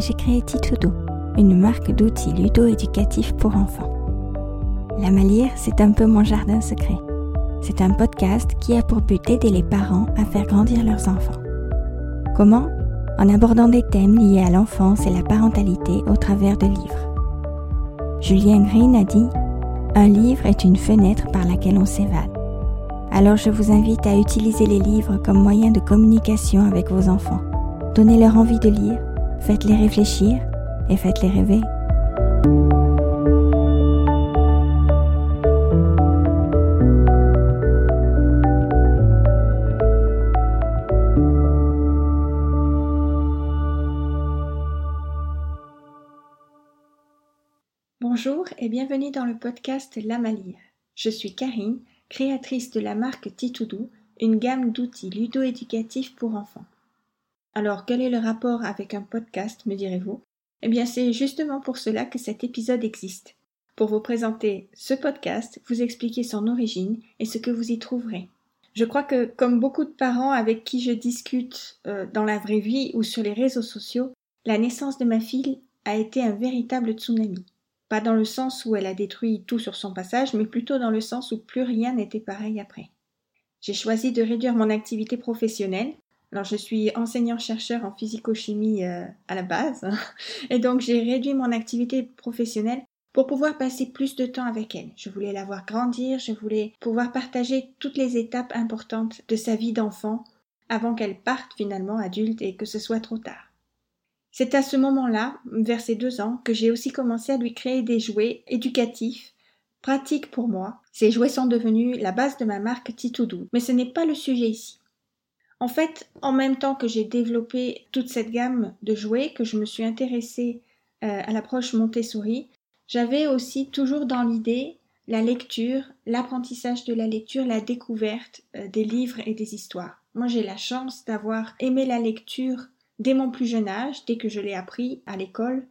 j'ai créé Titoudou, une marque d'outils ludo-éducatifs pour enfants. La Malire, c'est un peu mon jardin secret. C'est un podcast qui a pour but d'aider les parents à faire grandir leurs enfants. Comment? En abordant des thèmes liés à l'enfance et la parentalité au travers de livres. Julien Green a dit Un livre est une fenêtre par laquelle on s'évade. Alors je vous invite à utiliser les livres comme moyen de communication avec vos enfants. Donnez-leur envie de lire, faites-les réfléchir et faites-les rêver. Bonjour et bienvenue dans le podcast La Malie. Je suis Karine, créatrice de la marque Titoudou, une gamme d'outils ludo-éducatifs pour enfants. Alors, quel est le rapport avec un podcast, me direz-vous? Eh bien, c'est justement pour cela que cet épisode existe. Pour vous présenter ce podcast, vous expliquer son origine et ce que vous y trouverez. Je crois que, comme beaucoup de parents avec qui je discute euh, dans la vraie vie ou sur les réseaux sociaux, la naissance de ma fille a été un véritable tsunami. Pas dans le sens où elle a détruit tout sur son passage, mais plutôt dans le sens où plus rien n'était pareil après. J'ai choisi de réduire mon activité professionnelle. Alors je suis enseignant-chercheur en physico-chimie euh, à la base, et donc j'ai réduit mon activité professionnelle pour pouvoir passer plus de temps avec elle. Je voulais la voir grandir, je voulais pouvoir partager toutes les étapes importantes de sa vie d'enfant avant qu'elle parte finalement adulte et que ce soit trop tard. C'est à ce moment-là, vers ses deux ans, que j'ai aussi commencé à lui créer des jouets éducatifs, pratiques pour moi. Ces jouets sont devenus la base de ma marque Titoudou, mais ce n'est pas le sujet ici. En fait, en même temps que j'ai développé toute cette gamme de jouets, que je me suis intéressée euh, à l'approche Montessori, j'avais aussi toujours dans l'idée la lecture, l'apprentissage de la lecture, la découverte euh, des livres et des histoires. Moi, j'ai la chance d'avoir aimé la lecture Dès mon plus jeune âge, dès que je l'ai appris à l'école,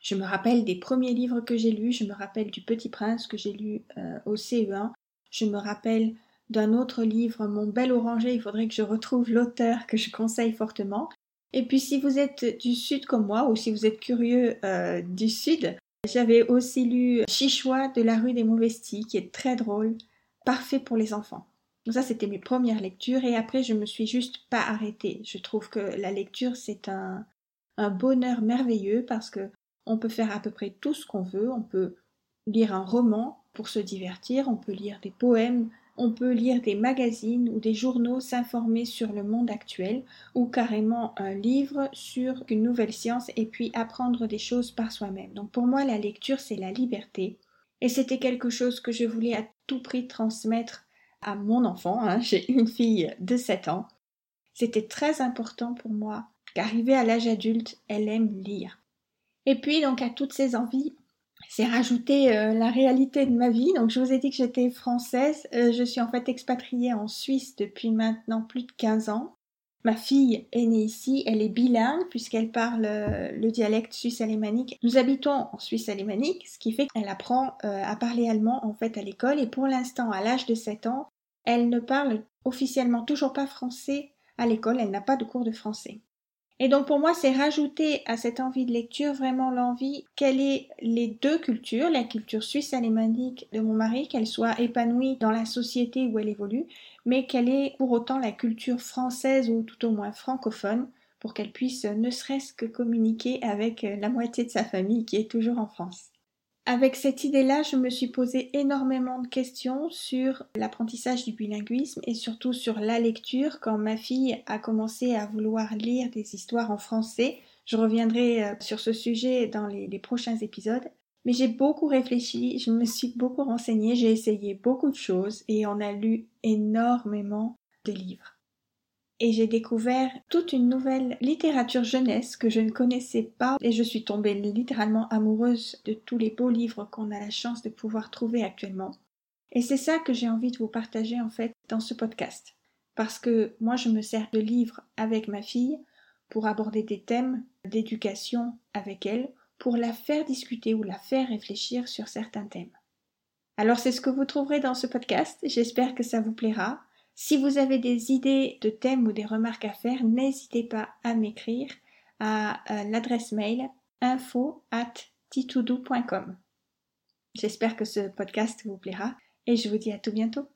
je me rappelle des premiers livres que j'ai lus, je me rappelle du Petit Prince que j'ai lu euh, au CE1, je me rappelle d'un autre livre, Mon bel oranger, il faudrait que je retrouve l'auteur que je conseille fortement. Et puis si vous êtes du sud comme moi, ou si vous êtes curieux euh, du sud, j'avais aussi lu Chichois de la rue des Mauvestis, qui est très drôle, parfait pour les enfants. Donc ça, c'était mes premières lectures et après, je me suis juste pas arrêtée. Je trouve que la lecture, c'est un, un bonheur merveilleux parce que on peut faire à peu près tout ce qu'on veut. On peut lire un roman pour se divertir, on peut lire des poèmes, on peut lire des magazines ou des journaux, s'informer sur le monde actuel, ou carrément un livre sur une nouvelle science et puis apprendre des choses par soi-même. Donc pour moi, la lecture, c'est la liberté. Et c'était quelque chose que je voulais à tout prix transmettre à mon enfant, hein, j'ai une fille de 7 ans, c'était très important pour moi qu'arrivée à l'âge adulte, elle aime lire. Et puis donc à toutes ces envies, c'est rajouter euh, la réalité de ma vie. Donc je vous ai dit que j'étais française, euh, je suis en fait expatriée en Suisse depuis maintenant plus de 15 ans. Ma fille est née ici, elle est bilingue puisqu'elle parle euh, le dialecte suisse alémanique. Nous habitons en Suisse alémanique, ce qui fait qu'elle apprend à parler allemand en fait à l'école et pour l'instant à l'âge de 7 ans, elle ne parle officiellement toujours pas français à l'école, elle n'a pas de cours de français. Et donc pour moi, c'est rajouter à cette envie de lecture vraiment l'envie qu'elle ait les deux cultures, la culture suisse alémanique de mon mari, qu'elle soit épanouie dans la société où elle évolue, mais qu'elle ait pour autant la culture française ou tout au moins francophone pour qu'elle puisse ne serait-ce que communiquer avec la moitié de sa famille qui est toujours en France. Avec cette idée-là, je me suis posé énormément de questions sur l'apprentissage du bilinguisme et surtout sur la lecture quand ma fille a commencé à vouloir lire des histoires en français. Je reviendrai euh, sur ce sujet dans les, prochains épisodes. Mais j'ai beaucoup réfléchi, je me suis beaucoup renseignée, j'ai essayé beaucoup de choses et on a lu énormément de livres et j'ai découvert toute une nouvelle littérature jeunesse que je ne connaissais pas et je suis tombée littéralement amoureuse de tous les beaux livres qu'on a la chance de pouvoir trouver actuellement. Et c'est ça que j'ai envie de vous partager en fait dans ce podcast. Parce que moi je me sers de livres avec ma fille pour aborder des thèmes d'éducation avec elle, pour la faire discuter ou la faire réfléchir sur certains thèmes. Alors c'est ce que vous trouverez dans ce podcast, j'espère que ça vous plaira. Si vous avez des idées de thèmes ou des remarques à faire, n'hésitez pas à m'écrire à euh, l'adresse mail info at. J'espère que ce podcast vous plaira et je vous dis à tout bientôt.